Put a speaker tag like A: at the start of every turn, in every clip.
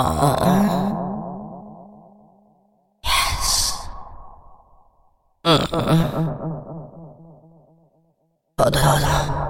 A: Uh, Yes. Mm-mm. Hold on.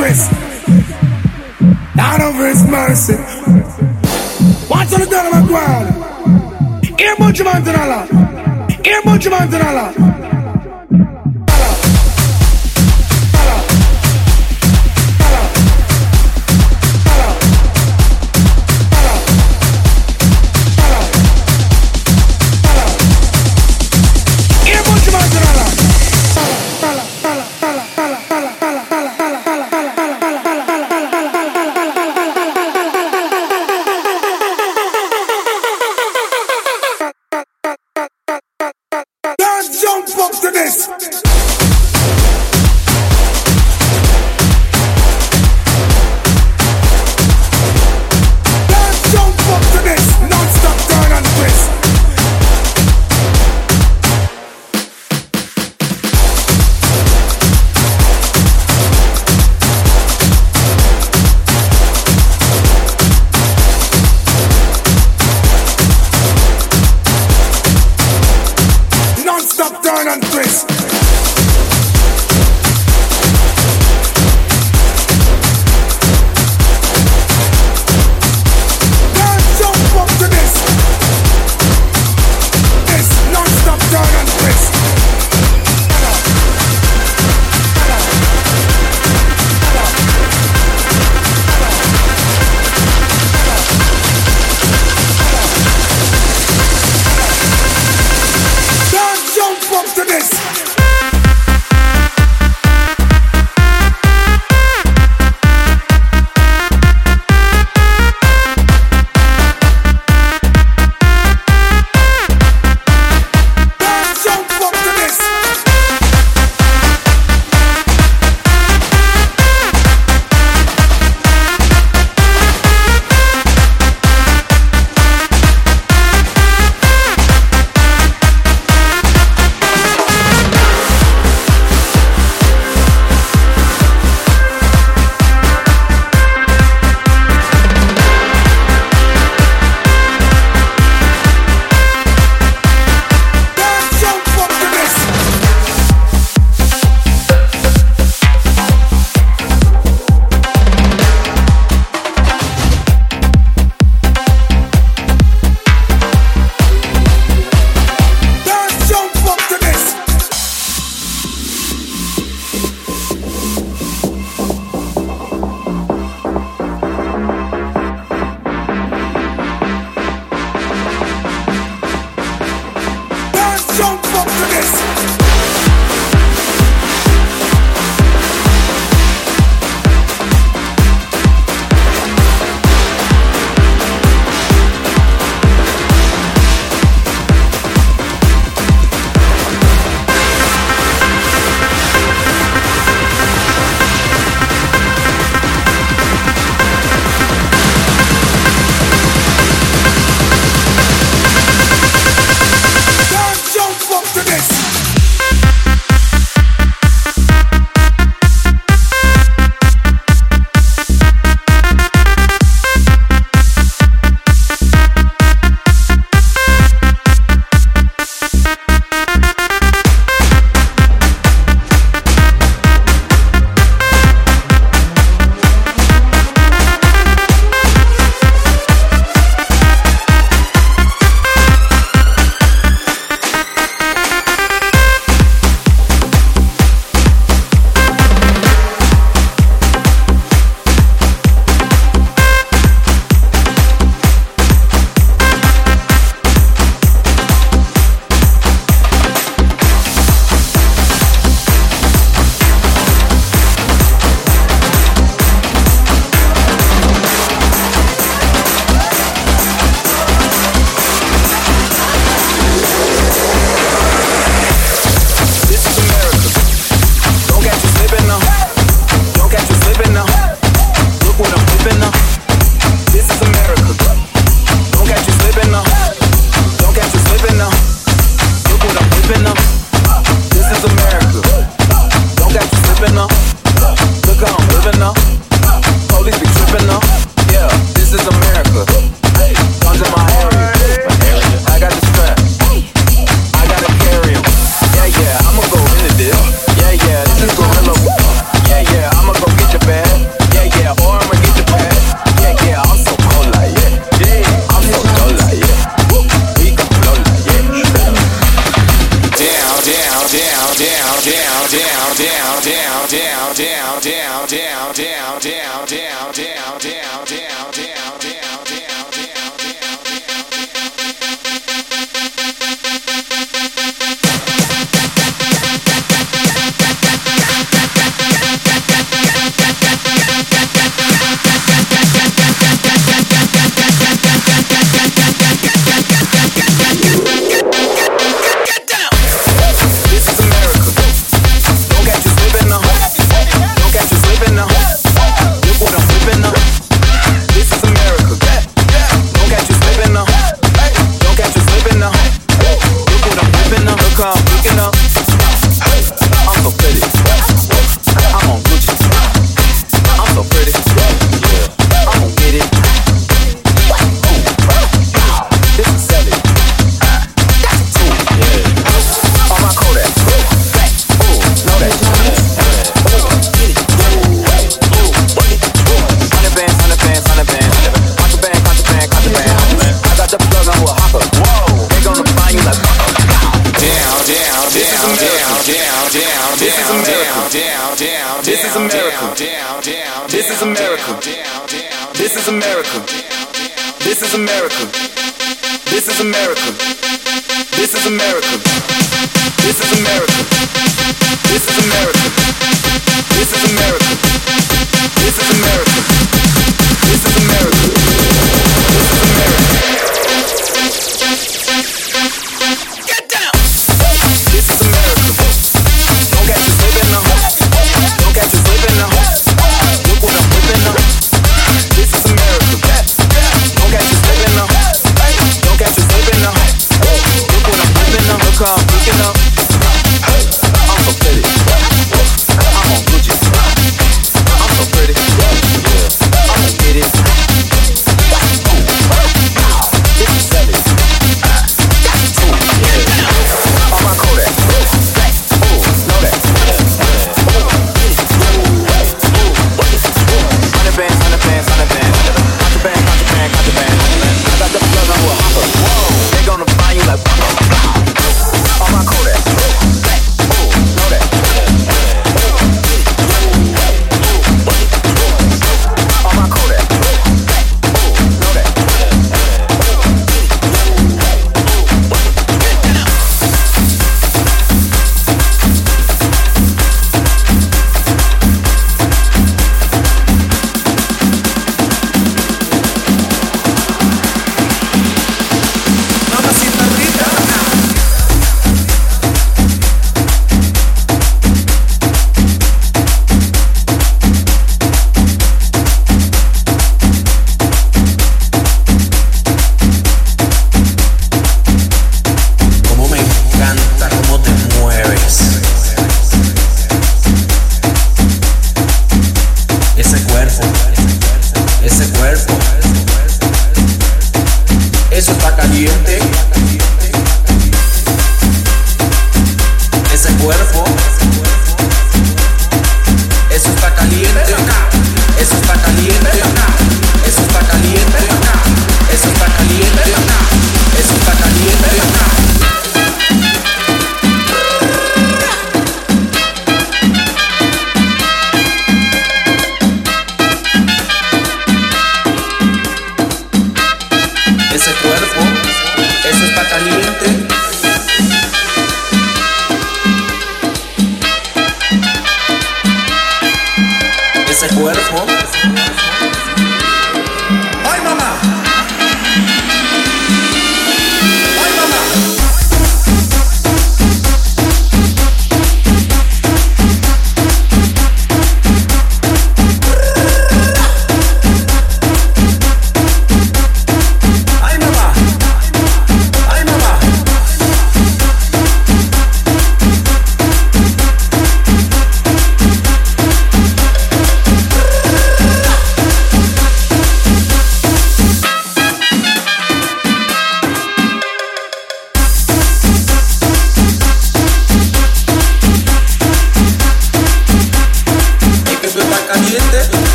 B: Twist. Out of His mercy. Watch on the turn of my ground. Ear bunch of Antonella. Ear bunch of Antonella.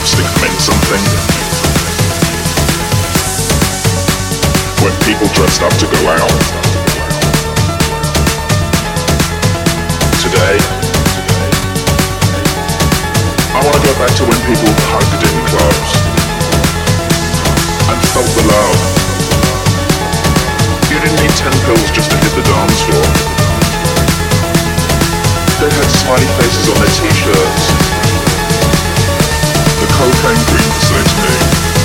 C: lipstick meant something. When people dressed up to go out. Today, I want to go back to when people hugged in clubs and felt the love. You didn't need ten pills just to hit the dance floor. They had smiley faces on their t-shirts cocaine queen, sex me.